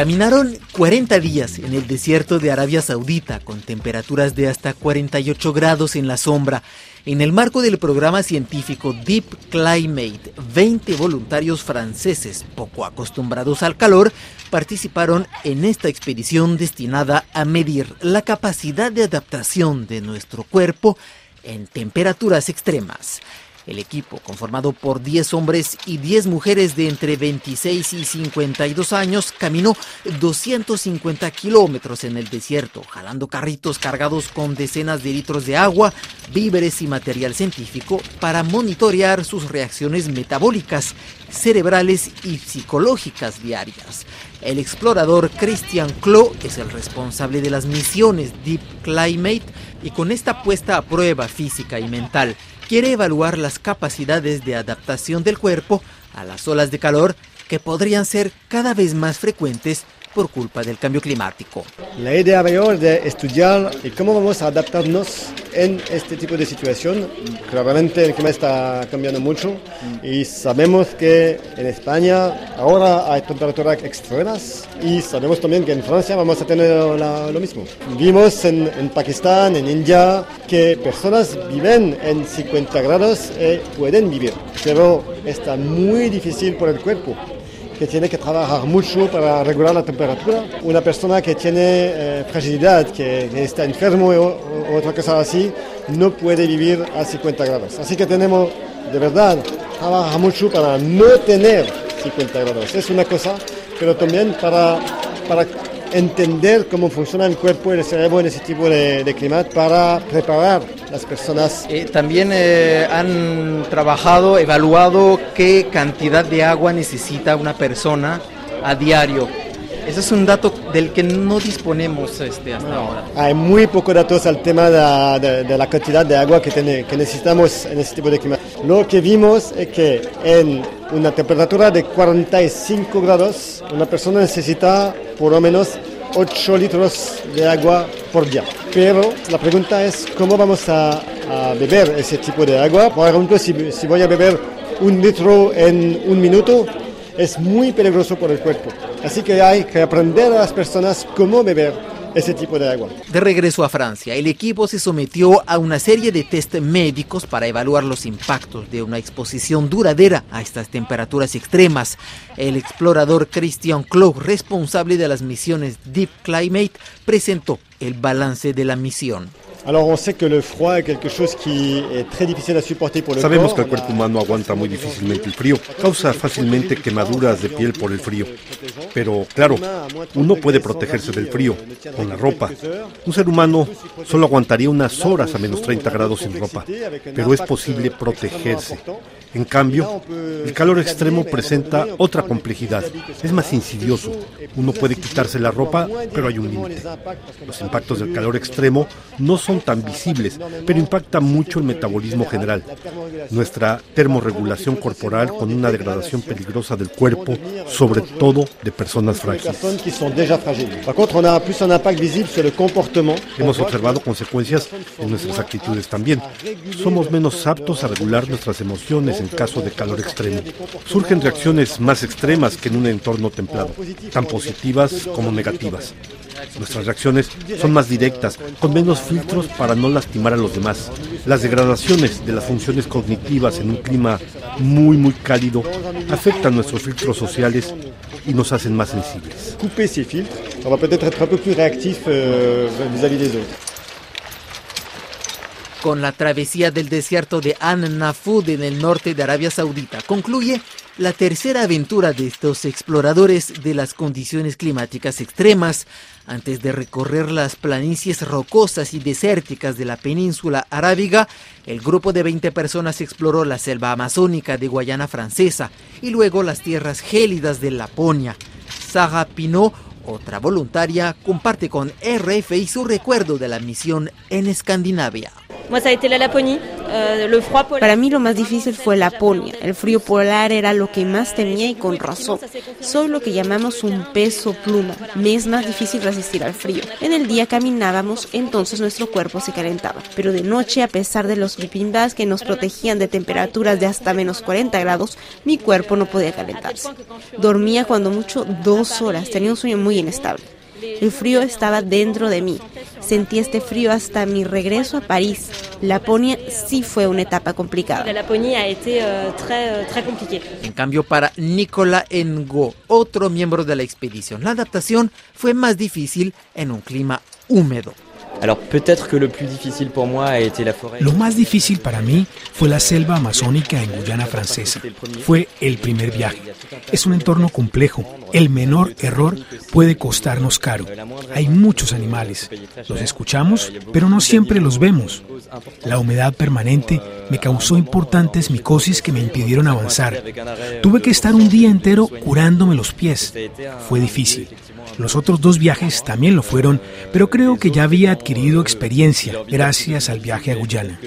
Caminaron 40 días en el desierto de Arabia Saudita con temperaturas de hasta 48 grados en la sombra. En el marco del programa científico Deep Climate, 20 voluntarios franceses poco acostumbrados al calor participaron en esta expedición destinada a medir la capacidad de adaptación de nuestro cuerpo en temperaturas extremas. El equipo, conformado por 10 hombres y 10 mujeres de entre 26 y 52 años, caminó 250 kilómetros en el desierto, jalando carritos cargados con decenas de litros de agua, víveres y material científico para monitorear sus reacciones metabólicas, cerebrales y psicológicas diarias. El explorador Christian Klo es el responsable de las misiones Deep Climate y con esta puesta a prueba física y mental, quiere evaluar las capacidades de adaptación del cuerpo a las olas de calor que podrían ser cada vez más frecuentes por culpa del cambio climático. La idea mayor de estudiar cómo vamos a adaptarnos en este tipo de situación. Claramente el clima está cambiando mucho y sabemos que en España ahora hay temperaturas extremas y sabemos también que en Francia vamos a tener lo mismo. Vimos en, en, Pakistán, en India, que personas viven en 50 grados y pueden vivir, pero está muy difícil por el cuerpo que tiene que trabajar mucho para regular la temperatura. Una persona que tiene eh, fragilidad, que, está enfermo o, otra cosa así, no puede vivir a 50 grados. Así que tenemos, de verdad, trabajar mucho para no tener 50 grados. Es una cosa, pero también para, para entender cómo funciona el cuerpo y el cerebro en ese tipo de, clima para preparar las personas. Eh, también eh, han trabajado, evaluado qué cantidad de agua necesita una persona a diario. Ese es un dato del que no disponemos este, hasta ahora. Hay muy pocos datos al tema de, la cantidad de agua que, que necesitamos en ese tipo de clima. Lo que vimos es que en una temperatura de 45 grados, una persona necesita por lo menos 8 litros de agua por día. Pero la pregunta es cómo vamos a, beber ese tipo de agua. Por ejemplo, si, si voy a beber un litro en un minuto, es muy peligroso por el cuerpo. Así que hay que aprender a las personas cómo beber ese tipo de agua. De regreso a Francia, el equipo se sometió a una serie de test médicos para evaluar los impactos de una exposición duradera a estas temperaturas extremas. El explorador Christian Clough, responsable de las misiones Deep Climate, presentó el balance de la misión. Sabemos que el cuerpo humano aguanta muy difícilmente el frío, causa fácilmente quemaduras de piel por el frío. Pero claro, uno puede protegerse del frío con la ropa. Un ser humano solo aguantaría unas horas a menos 30 grados sin ropa, pero es posible protegerse. En cambio, el calor extremo presenta otra complejidad. Es más insidioso. Uno puede quitarse la ropa, pero hay un límite. Los impactos del calor extremo no son tan visibles, pero impacta mucho el metabolismo general. Nuestra termorregulación corporal con una degradación peligrosa del cuerpo, sobre todo de personas frágiles. Hemos observado consecuencias en nuestras actitudes también. Somos menos aptos a regular nuestras emociones en caso de calor extremo. Surgen reacciones más extremas que en un entorno templado, tan positivas como negativas. Nuestras reacciones son más directas, con menos filtros para no lastimar a los demás. Las degradaciones de las funciones cognitivas en un clima muy muy cálido afectan nuestros filtros sociales y nos hacen más sensibles. Con la travesía del desierto de An Nafud en el norte de Arabia Saudita. Concluye la tercera aventura de estos exploradores de las condiciones climáticas extremas antes de recorrer las planicies rocosas y desérticas de la península arábiga, el grupo de 20 personas exploró la selva amazónica de Guayana Francesa y luego las tierras gélidas de Laponia. Saga Pinot, otra voluntaria, comparte con RFI su recuerdo de la misión en Escandinavia. Laponie. Para mí lo más difícil fue la Laponia. El frío polar era lo que más temía y con razón. Soy lo que llamamos un peso pluma. Me es más difícil resistir al frío. En el día caminábamos, entonces nuestro cuerpo se calentaba. Pero de noche, a pesar de los bipimbas que nos protegían de temperaturas de hasta menos 40 grados, mi cuerpo no podía calentarse. Dormía cuando mucho dos horas. Tenía un sueño muy inestable. El frío estaba dentro de mí. Sentí este frío hasta mi regreso a París. Laponia sí fue una etapa complicada. La Laponia ha été très, très compliqué. En cambio, para Nicolas Ngo, otro miembro de la expedición, la adaptación fue más difícil en un clima húmedo. Lo más difícil para mí fue la selva amazónica en Guyana francesa. Fue el primer viaje. Es un entorno complejo. El menor error puede costarnos caro. Hay muchos animales. Los escuchamos, pero no siempre los vemos. La humedad permanente me causó importantes micosis que me impidieron avanzar. Tuve que estar un día entero curándome los pies. Fue difícil. Los otros dos viajes también lo fueron, pero creo que ya había adquirido experiencia gracias al viaje a Guyana.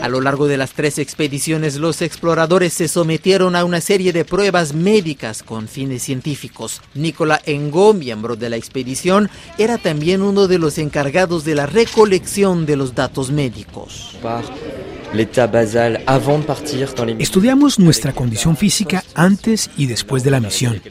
A lo largo de las tres expediciones, los exploradores se sometieron a una serie de pruebas médicas con fines científicos. Nicola Engo, miembro de la expedición, era también uno de los encargados de la recolección de los datos médicos. Estudiamos nuestra condición física antes y después de la misión.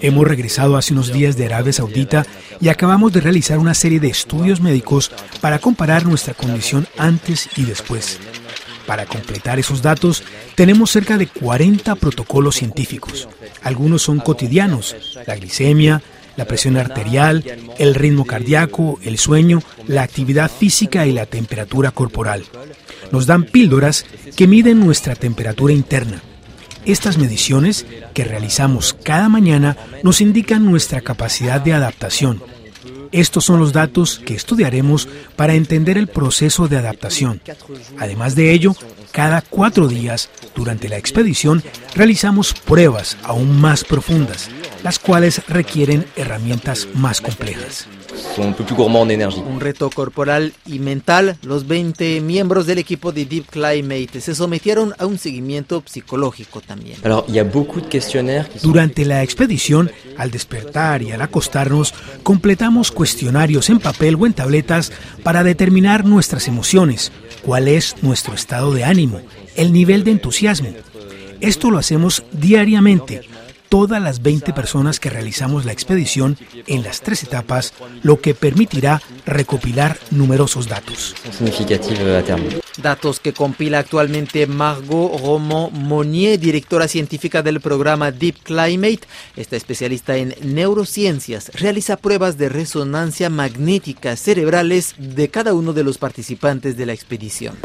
Hemos regresado hace unos días de Arabia Saudita y acabamos de realizar una serie de estudios médicos para comparar nuestra condición antes y después. Para completar esos datos, tenemos cerca de 40 protocolos científicos. Algunos son cotidianos, la glicemia, la presión arterial, el ritmo cardíaco, el sueño, la actividad física y la temperatura corporal nos dan píldoras que miden nuestra temperatura interna. Estas mediciones que realizamos cada mañana nos indican nuestra capacidad de adaptación. Estos son los datos que estudiaremos para entender el proceso de adaptación. Además de ello, cada cuatro días durante la expedición realizamos pruebas aún más profundas, las cuales requieren herramientas más complejas. Un reto corporal y mental. Los 20 miembros del equipo de Deep Climate se sometieron a un seguimiento psicológico también. Durante la expedición, al despertar y al acostarnos, completamos cuestionarios en papel o en tabletas para determinar nuestras emociones, cuál es nuestro estado de ánimo, el nivel de entusiasmo. Esto lo hacemos diariamente todas las 20 personas que realizamos la expedición en las tres etapas, lo que permitirá recopilar numerosos datos. Datos que compila actualmente Margot Romo Monnier, directora científica del programa Deep Climate. Esta especialista en neurociencias realiza pruebas de resonancia magnética cerebrales de cada uno de los participantes de la expedición.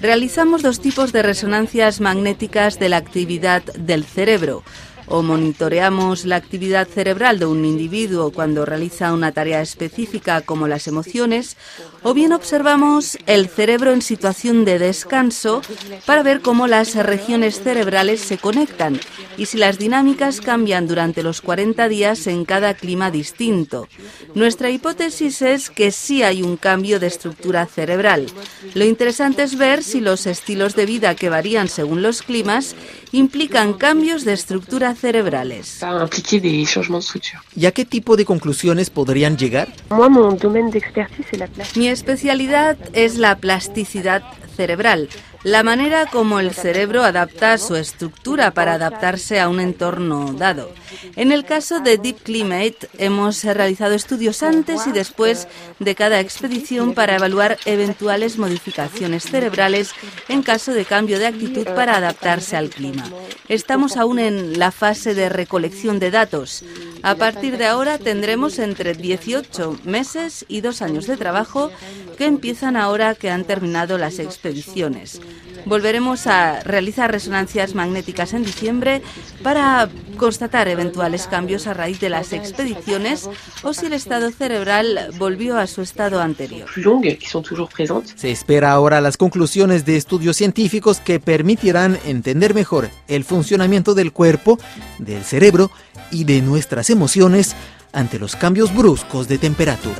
Realizamos dos tipos de resonancias magnéticas de la actividad del cerebro o monitoreamos la actividad cerebral de un individuo cuando realiza una tarea específica como las emociones, o bien observamos el cerebro en situación de descanso para ver cómo las regiones cerebrales se conectan y si las dinámicas cambian durante los 40 días en cada clima distinto. Nuestra hipótesis es que sí hay un cambio de estructura cerebral. Lo interesante es ver si los estilos de vida que varían según los climas implican cambios de estructura cerebrales. ¿Y a qué tipo de conclusiones podrían llegar? Mi especialidad es la plasticidad cerebral la manera como el cerebro adapta su estructura para adaptarse a un entorno dado. En el caso de Deep Climate hemos realizado estudios antes y después de cada expedición para evaluar eventuales modificaciones cerebrales en caso de cambio de actitud para adaptarse al clima. Estamos aún en la fase de recolección de datos. A partir de ahora tendremos entre 18 meses y dos años de trabajo que empiezan ahora que han terminado las expediciones. Volveremos a realizar resonancias magnéticas en diciembre para constatar eventuales cambios a raíz de las expediciones o si el estado cerebral volvió a su estado anterior. Se espera ahora las conclusiones de estudios científicos que permitirán entender mejor el funcionamiento del cuerpo, del cerebro y de nuestras emociones ante los cambios bruscos de temperatura.